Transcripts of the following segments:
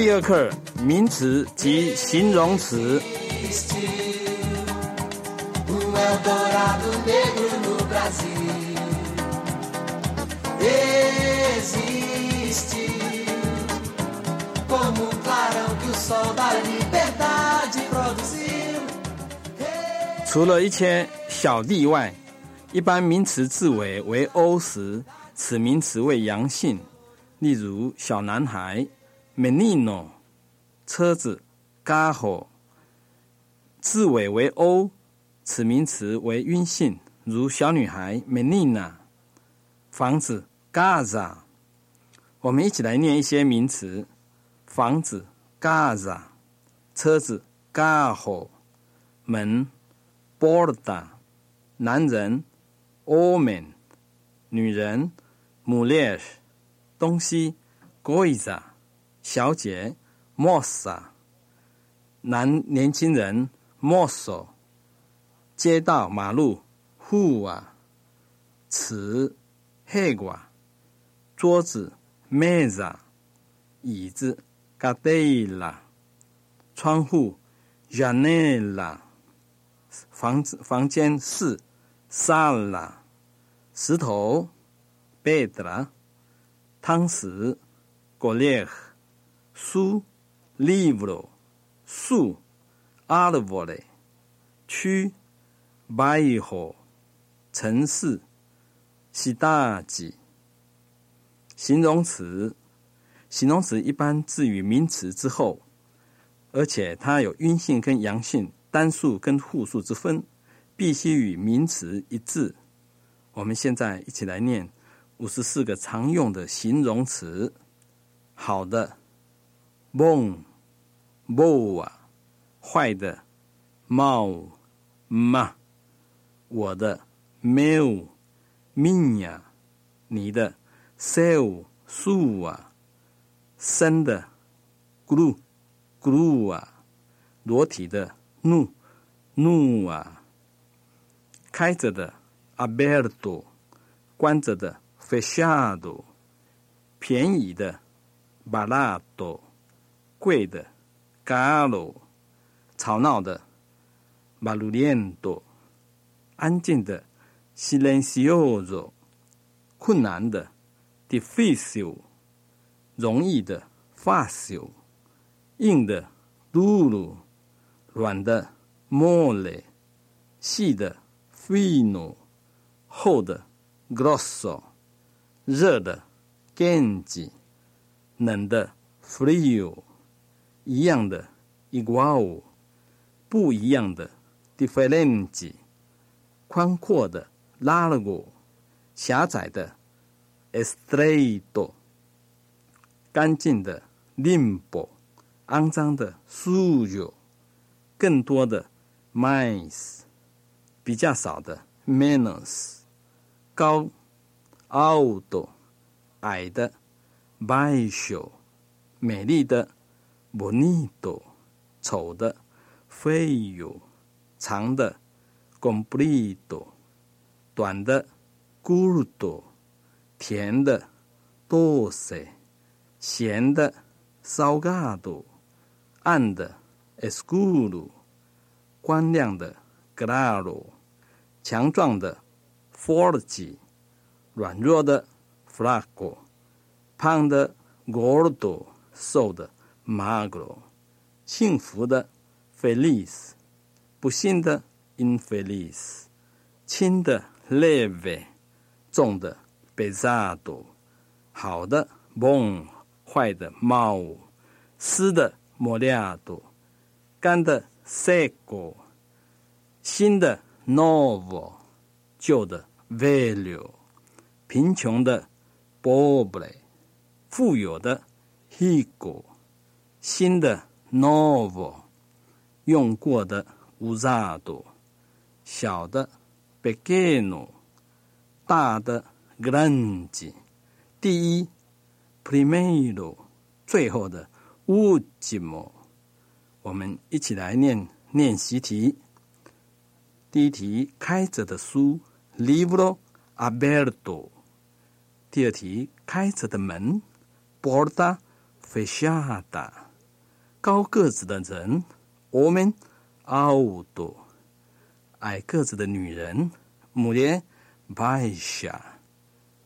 第二课名词及形容词。除了一些小弟外一般名词字尾为 o 时此名词为阳性例如小男孩。menino，车子 carro，字尾为 o，此名词为阴性。如小女孩 menina，房子 gaza。我们一起来念一些名词：房子 gaza，车子 carro，门。borda，男人；omen，女人；mulher，东西；goiza，小姐，mosa 男年轻人 m o s o 街道马路；rua，词 h e g a 桌子；mesa，椅子；cadeira，窗户；janela。房子房间是 sala，石头 pedra，汤匙 colher，书 livro，树 árvore，区 bairro，城市 cidade，形容词，形容词一般置于名词之后，而且它有阴性跟阳性。单数跟复数之分，必须与名词一致。我们现在一起来念五十四个常用的形容词：好的，bon，boa；坏的，mal，ma；我的，meu，minha；你的，seu，树啊；生的，gru，gru 啊；裸体的。怒，怒啊！开着的，aberto；关着的，fechado；便宜的，barato；贵的，caro；吵闹的，barulhento；安静的，silencioso；困难的，difícil；容易的，fácil；硬的，duro。软的 mole，细的 fino，厚的 grosso，热的 quente，冷的 frio，一样的 igual，不一样的 differente，宽阔的 largo，狭窄的 estreito，干净的 limpo，肮脏的 sujo。更多的 mais，比较少的 menos，高 alto，矮的 baixo，美丽的 bonito，丑的 feio，长的 comprido，短的 curto，甜的 doce，咸的 salgado，暗的 escuro，光亮的 claro，强壮的 forte，软弱的 flaco，胖的 gordo，瘦的 margro，幸福的 feliz，不幸的 infeliz，轻的 leve，重的 pesado，好的 bon，坏的 mal，湿的 molhado。干的 seco，新的 novo，旧的 velho，贫穷的 pobre，富有的 rico，新的 novo，用过的 usado，小的 pequeno，大的 grande，第一 primero，最后的 ultimo。我们一起来念练习题。第一题：开着的书，libro aberto。第二题：开着的门，porta fechada。高个子的人，woman alto；矮个子的女人，mulher baixa；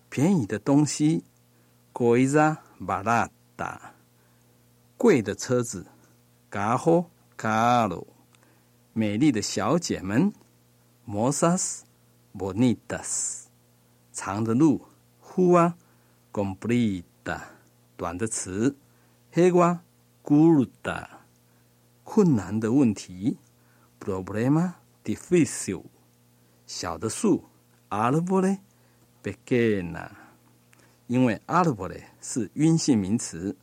便宜的东西，coisa barata；贵的车子，carro caro；美丽的小姐们，moças bonitas；长的路，rua comprida；短的词，rua curta；困难的问题，problema difícil；小的树，árvore pequena。因为 árvore 是阴性名词，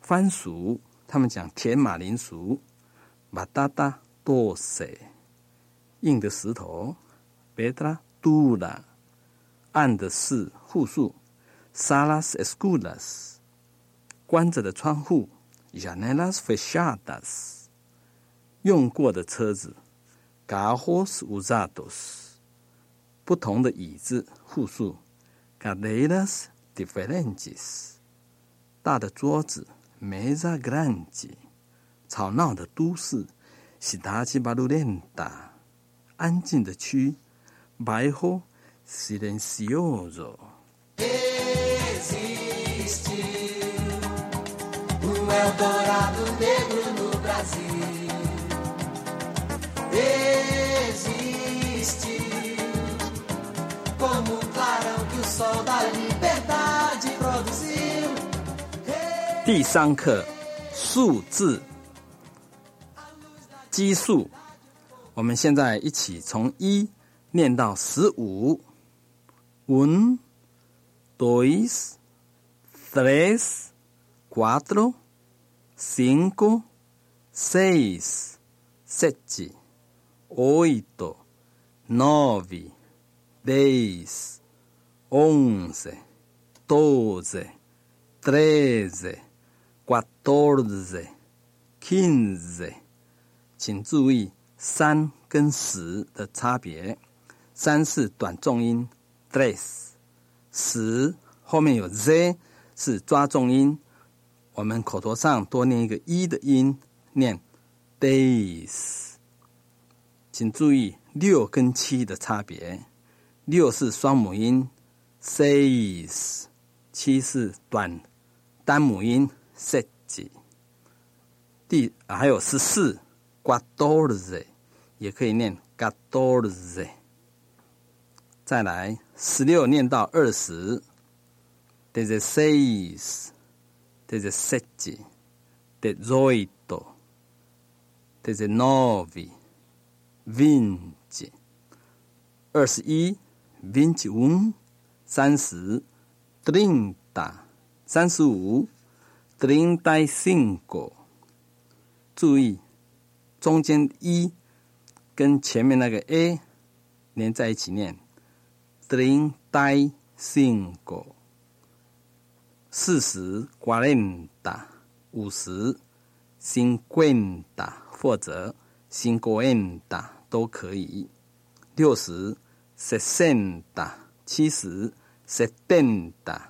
番薯，他们讲甜马铃薯，batata doce。硬的石头，pedra dura。暗的是复数，salas escuras。关着的窗户，janelas fechadas。用过的车子，carros usados。不同的椅子，复数，cadeiras diferentes。大的桌子，mesa grande。吵闹的都市，cidade barulhenta。安静的区，bairro silencioso。第三课数字基数。我们现在一起从一念到十五。one 多一 threes 瓜子喽 cinco, seis, sete, oito, nove, dez, onze, doze, treze, quatorze, quinze。请注意三跟十的差别，三是短重音 tres，十后面有 z 是抓重音，我们口头上多念一个一的音，念 days。请注意六跟七的差别，六是双母音 says，七是短单母音 set。第还有十四。quatorze 也可以念 quatorze。再来，十六念到二十，dezesseis, dezessete, dezoito, dezenove, vinte。二十一，vinte um，三十，trinta，三十五，trinta y cinco。注意。中间一跟前面那个 a 连在一起念，treinta cinco，四十 cuarenta，五十 cincuenta 或者 cincuenta 都可以，六十 sesenta，七十 setenta，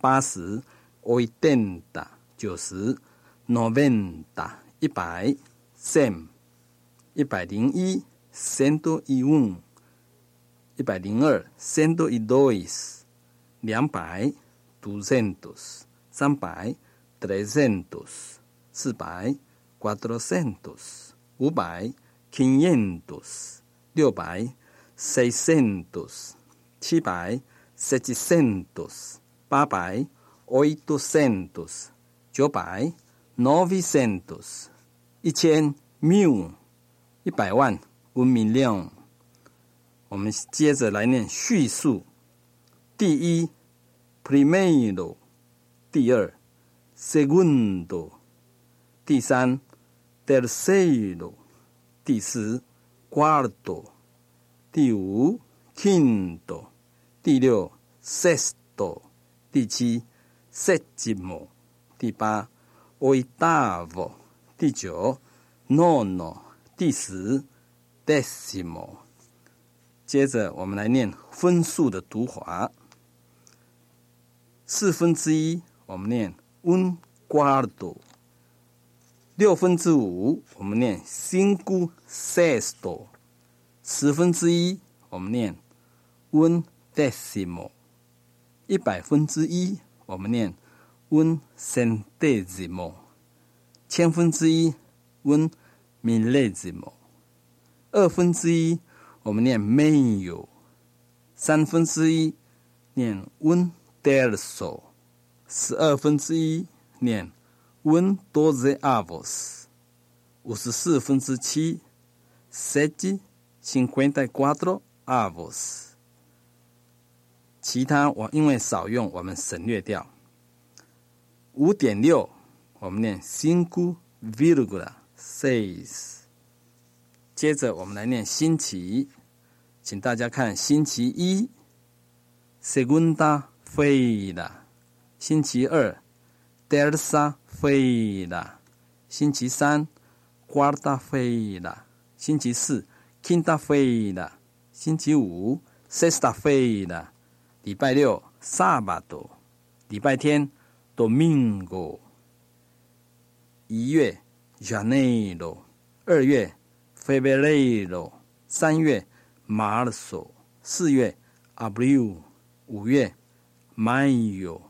八十 oitenta，九十 noventa，一百。cem 一百零一，cento y un 一百零二，cento y dos 两百，duzentos 三百，trescientos 四百，cuatrocientos 五百，quinientos 六百，seiscientos 七百，setecientos 八百，oitocentos 九百，novecientos 一千 mil 一百万 un million。我们接着来念序数：第一，primero；第二，segundo；第三，tercero；第四，cuarto；第五，quinto；第六，sexto；第七，sétimo；第八，oitavo。第九，nono；第十，decimo。接着我们来念分数的读法。四分之一，我们念 un cuarto；六分之五，我们念 cinco sexto；十分之一，我们念 un decimo；一百分之一，我们念 un centesimo；千分之一，un millesimo；二分之一，我们念 meio；三分之一，念 un terzo；十二分之一，念 un dozeavos；五十四分之七，sete cinquenta y cuatro avos。其他我因为少用，我们省略掉。五点六，我们念 cinco virgula seis。接着我们来念星期，请大家看星期一，segunda 费达星期二，terça 费达星期三，Guarda；费达星期四，quinta 费达星期五，Sesta；费达礼拜六，sábado；礼拜天，domingo；一月，janeiro；二月，Febrero；三月，marzo；四月，abril；五月，mayo；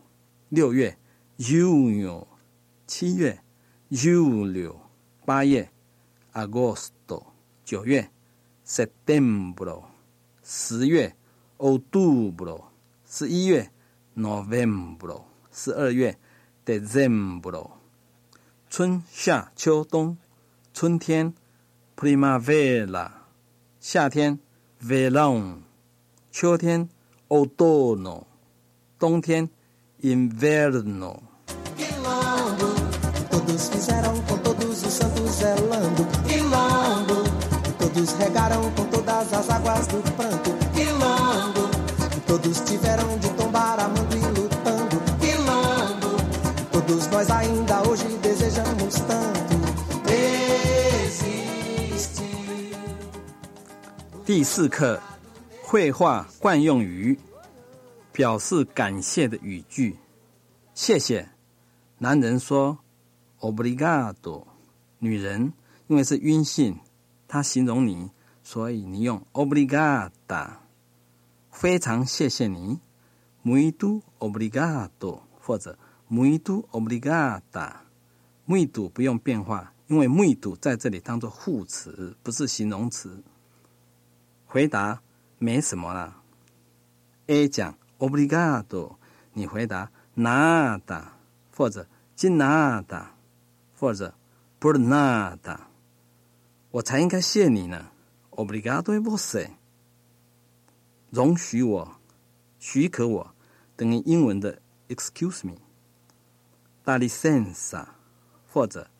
六月，junio；七月，julio；八月，agosto；九月，setembro；十月，outubro；十一月，novembro；十二月，december。春夏秋冬，春天 primavera，夏天 verão，秋天 outono，冬天 inverno。Quilombo, todos fizeram com todos os santos zelando. Quilombo, todos regaram com todas as águas do pranto. Quilombo, todos tiveram de tombar amando e lutando. Quilombo, todos nós ainda hoje desejamos tanto. Existe. 第四课，绘画惯用于表示感谢的语句。谢谢，男人说 “obrigado”，女人因为是阴性，它形容你，所以你用 “obrigada”。非常谢谢你，“muito obrigado” 或者 “muito obrigada”。muito 不用变化，因为 muito 在这里当做副词，不是形容词。回答没什么啦。A 讲 obrigado，你回答 nada，或者 de nada，或者 por nada。我才应该谢你呢。Obrigado a você。容许我，许可我，等于英文的 excuse me。大 licença，或者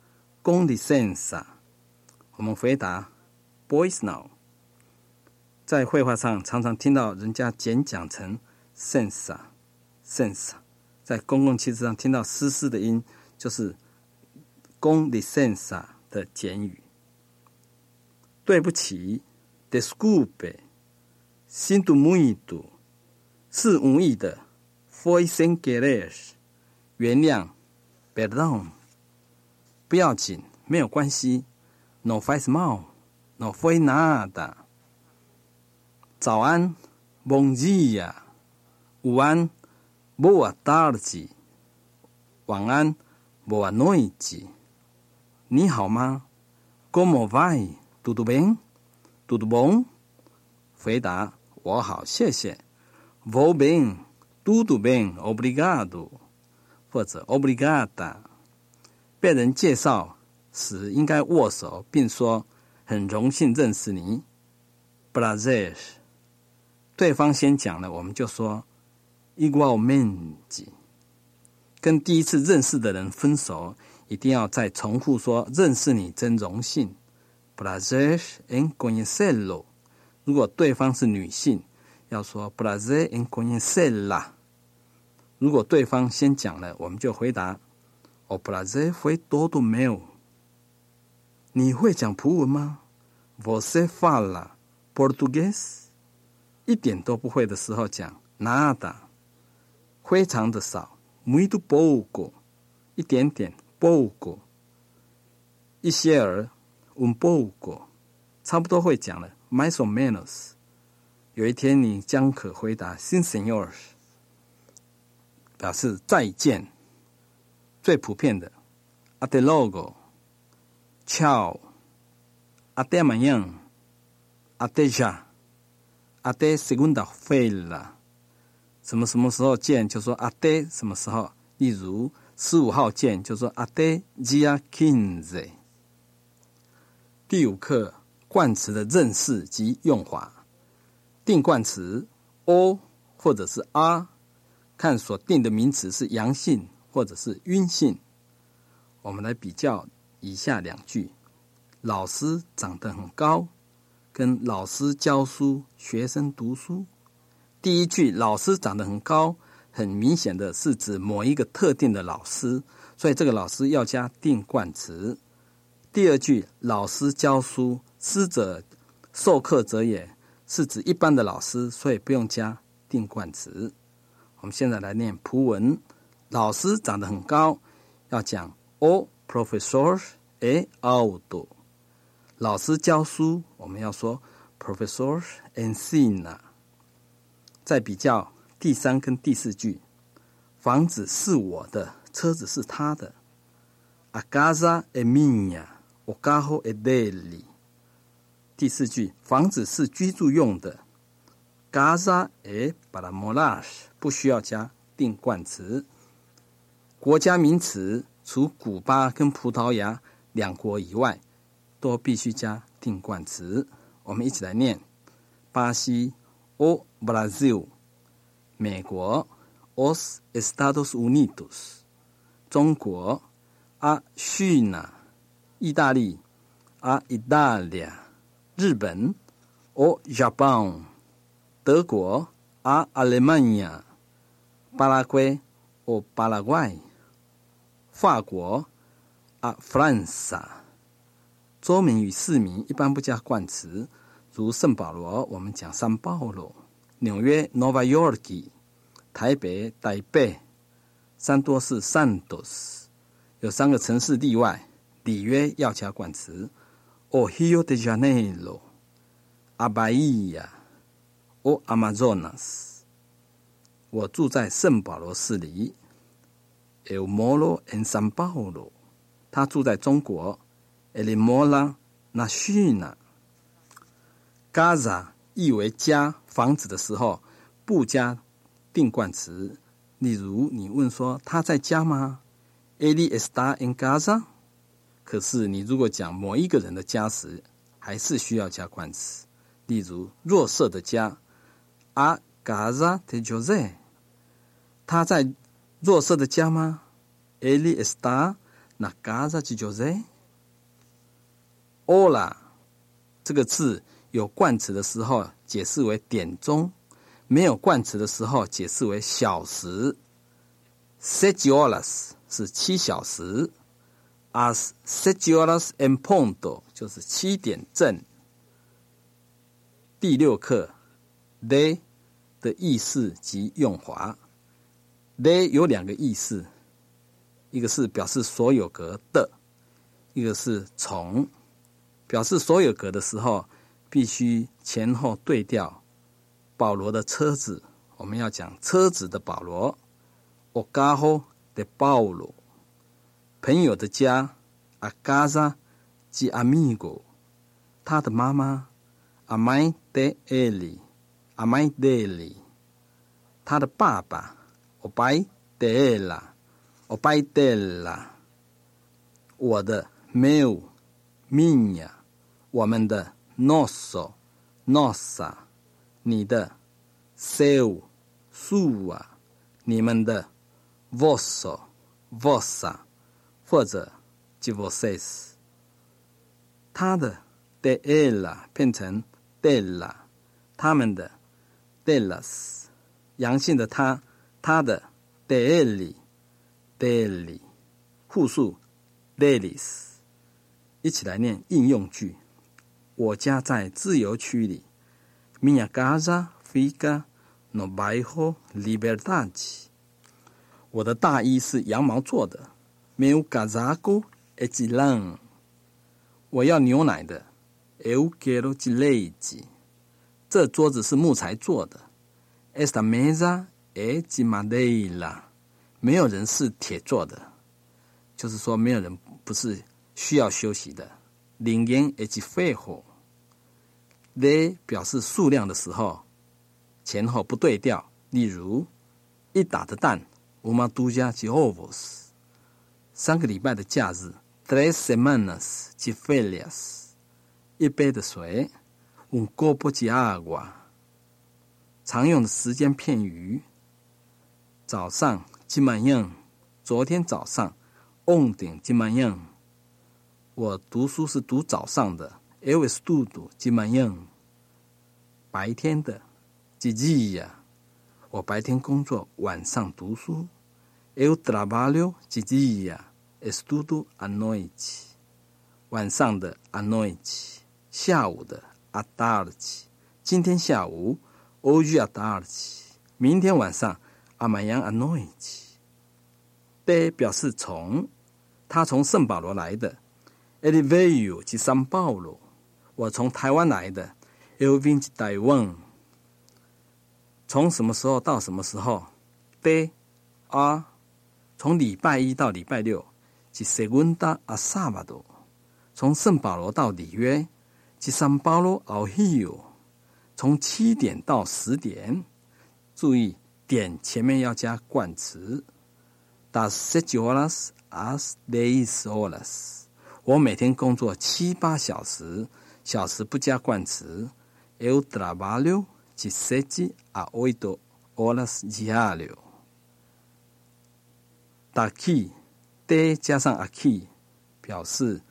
con licença。我们回答 boys now。在绘画上常常听到人家简讲成 sensa sensa，在公共汽车上听到嘶嘶的音，就是公 licensa 的简语。对不起，desculpe，sinto muito，是无意的，foi sem querer，原谅，perdão，不要紧，没有关系，no faz mal，no foi nada。早安，Bom dia；午安，Boa tarde；晚安，Boa noite。你好吗？Como vai？Tudo bem？Tudo bom？回答：我好，谢谢。Vou bem，Tudo bem，obrigado，或者 obrigada。被人介绍时应该握手，并说：很荣幸认识你。Prazer。对方先讲了，我们就说 igualmente。跟第一次认识的人分手，一定要再重复说“认识你真荣幸 ”，prazer em conhecê-lo。如果对方是女性，要说 prazer em conhecê-la。如果对方先讲了，我们就回答 o prazer foi todo meu。你会讲葡文吗？Você fala português？一点都不会的时候讲 nada，非常的少 muito pouco，一点点 pouco。一些儿，un poco，差不多会讲了，mais o menos。有一天你将可回答，sin señor，表示再见。最普遍的，ade logo，ciao，ade mañana，ade ya，ade segunda feira。什么什么时候见？就说阿爹什么时候？例如十五号见，就说 ade dia quinze。第五课冠词的认识及用法。定冠词 o 或者是 r，看所定的名词是阳性或者是阴性。我们来比较以下两句：老师长得很高，跟老师教书，学生读书。第一句，老师长得很高，很明显的是指某一个特定的老师，所以这个老师要加定冠词。第二句，老师教书，师者，授课者也。是指一般的老师，所以不用加定冠词。我们现在来念葡文：老师长得很高，要讲 o professor é alto。老师教书，我们要说 professor ensina。再比较第三跟第四句：房子是我的，车子是他的。A casa è mia, o carro è dele。第四句，房子是居住用的。Gaza e Balamolash 不需要加定冠词。国家名词除古巴跟葡萄牙两国以外，都必须加定冠词。我们一起来念：巴西 o Brazil，美国 os Estados Unidos，中国 a China，意大利 a Italia。日本，o Japan；德国，a Alemania；巴拉圭，o 巴拉圭；法国，a France。州名与市民一般不加冠词，如圣保罗，我们讲三保罗；纽约，Nova York；台北，台北；三多是 Santos。有三个城市例外，里约要加冠词。o Rio de Janeiro, a Bahia, o Amazonas。我住在圣保罗市里，El moro en San Paulo。他住在中国，El mora na China。Gaza 意为家、房子的时候，不加定冠词。例如，你问说他在家吗？Eli está en Gaza。可是，你如果讲某一个人的家时，还是需要加冠词。例如，若色的家，a Gaza de Jose，他在若色的家吗？Eli está na Gaza de Jose。Ola 这个字有冠词的时候解释为点钟，没有冠词的时候解释为小时。Sete horas 是七小时。As sete horas en punto，就是七点正。第六课，they 的意思及用法。they 有两个意思，一个是表示所有格的，一个是从。表示所有格的时候，必须前后对调。保罗的车子，我们要讲车子的保罗。O carro de Paulo。朋友的家，a casa de amigo。他的妈妈，a mãe de ele，a mãe dele。他的爸爸，o pai dela，o pai dela。我的，meu，minha。我们的，nosso，nossa。你的，seu，sua。你们的，vosso，vossa。或者 j i v o s a s 他的 de ela 变成 della，他们的 dellas，阳性的他，他的 delli，delli，复数 delis 一起来念应用句。我家在自由区里，Minha casa fica no bairro Liberdade。我的大衣是羊毛做的。Meu casaco é de lã。我要牛奶的。Eu quero leite。这桌子是木材做的。Esta mesa é de madeira。没有人是铁做的，就是说没有人不是需要休息的。Ninguém é de。表示数量的时候，前后不对调。例如，一打的蛋，uma dúzia de ovos。三个礼拜的假日，tres semanas de férias。一杯的水，un copo de agua。常用的时间片语，早上，de manhã。昨天早上，ontem de manhã。我读书是读早上的，eu estudo de manhã。白天的，de dia。我白天工作，晚上读书，eu trabalho de dia，estudo à noite。晚上的，à noite。下午的 a d a r t 今天下午 hoje a d a r t 明天晚上 amanhã a noite。de 表示从，他从圣保罗来的，ele veio de São Paulo。我从台湾来的，eu vim de Taiwan。从什么时候到什么时候？de a 从礼拜一到礼拜六，de segunda a sábado。从圣保罗到里约。第三包罗奥希哟，从七点到十点，注意点前面要加冠词。Das sete horas às dez horas。我每天工作七八小时，小时不加冠词。Eu trabalho de sete a oito horas diário。Daqui de 加上 aqui，表示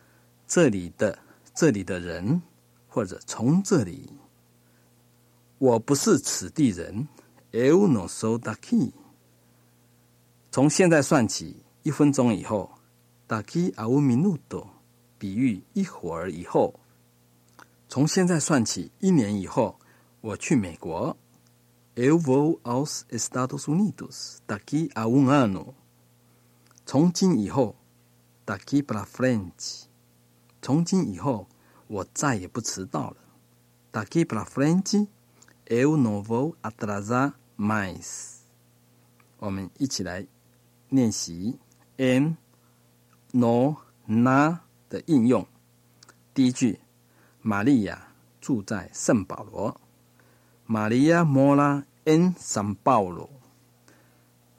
这里的这里的人。或者从这里，我不是此地人。Eu não sou daqui。从现在算起，一分钟以后，daqui a um minuto，比喻一会儿以后。从现在算起，一年以后，我去美国。Eu vou aos Estados Unidos daqui a um ano。从今以后，daqui para frente。从今以后。我再也不迟到了。Daqui para frente eu não vou atrasar mais。我们一起来练习 n no na 的应用。第一句，玛利亚住在圣保罗。Maria mora em São Paulo。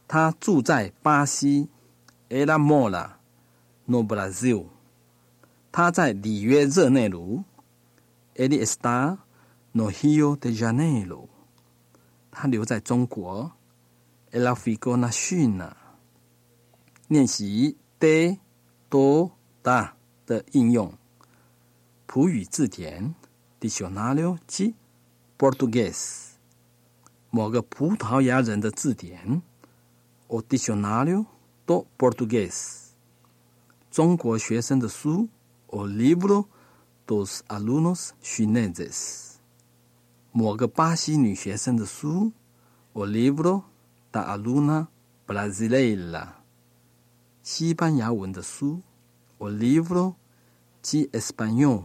她住在巴西。Ela mora no Brasil。他在里约热内卢，Ele está no Rio de Janeiro。他留在中国，Ela ficou na China。练习 de do da 的应用。普语字典 Dicionário de Português。某个葡萄牙人的字典，O Dicionário do Português。中国学生的书。O livro dos alunos chineses，某个巴西女学生的书。O livro da aluna brasileira，西班牙文的书。O livro de espanhol，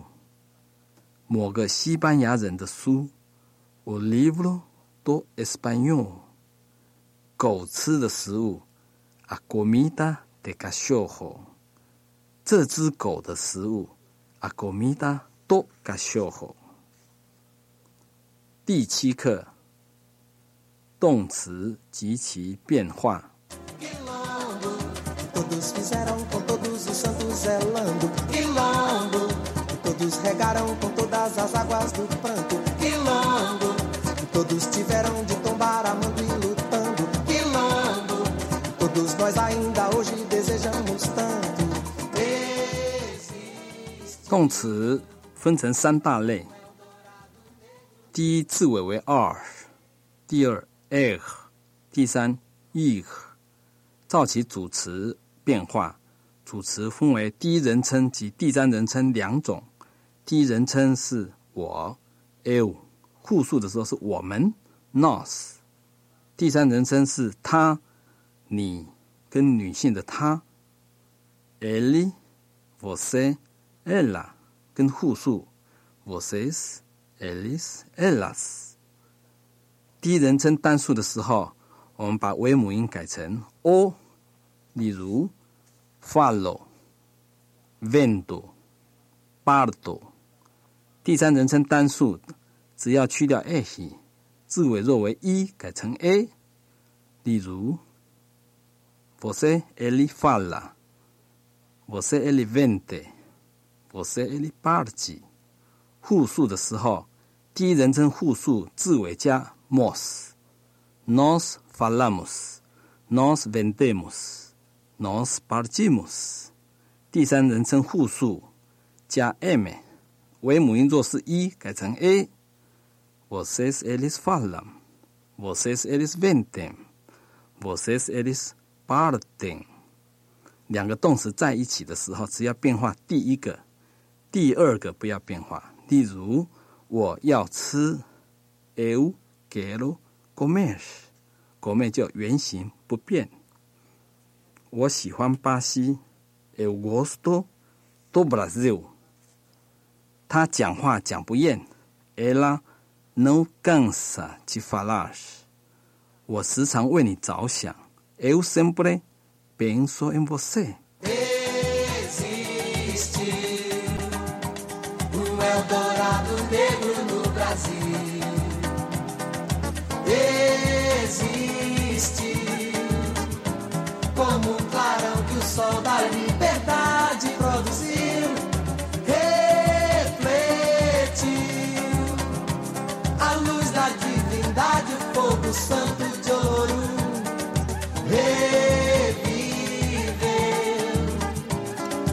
某个西班牙人的书。O livro do espanhol，狗吃的食物。A comida de cachorro。这只狗的食物，a comida do cachorro。第七课，动词及其变化。动词分成三大类：第一，字尾为 r；第二，er；第三，ich。照其主词 变化，主词分为第一人称及第三人称两种。第一人称是我，eu；复数的时候是我们，nos 第三人称是他，你跟女性的她，ele、você。ella，跟复数，vocês, eles, elas。第一人称单数的时候，我们把尾母音改成 o，例如 Fallo, vendo, pardo。第三人称单数只要去掉 h，字尾若为一，改成 a，例如 você, ele fala, você, ele vende, você, ele parte。复数的时候，第一人称复数字尾加 mos，nos falamos，nos Nos partimos，。第三人称复数加 m，为母音做是一，改成 a。vocês eles falam，vocês eles vendem，vocês eles partem。两个动词在一起的时候，只要变化第一个，第二个不要变化。例如，我要吃，eu quero comer，comer 就原形不变。我喜欢巴西，eu gosto do Brasil。他讲话讲不厌，ela não cansa de falar。我时常为你着想，eu sempre penso em você。O santo de ouro. Reviveu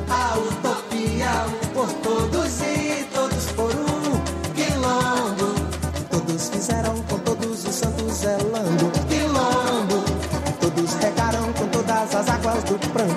a utopia, um por todos e todos por um quilombo. Todos fizeram com todos os santos zelando quilombo. Todos regaram com todas as águas do pranto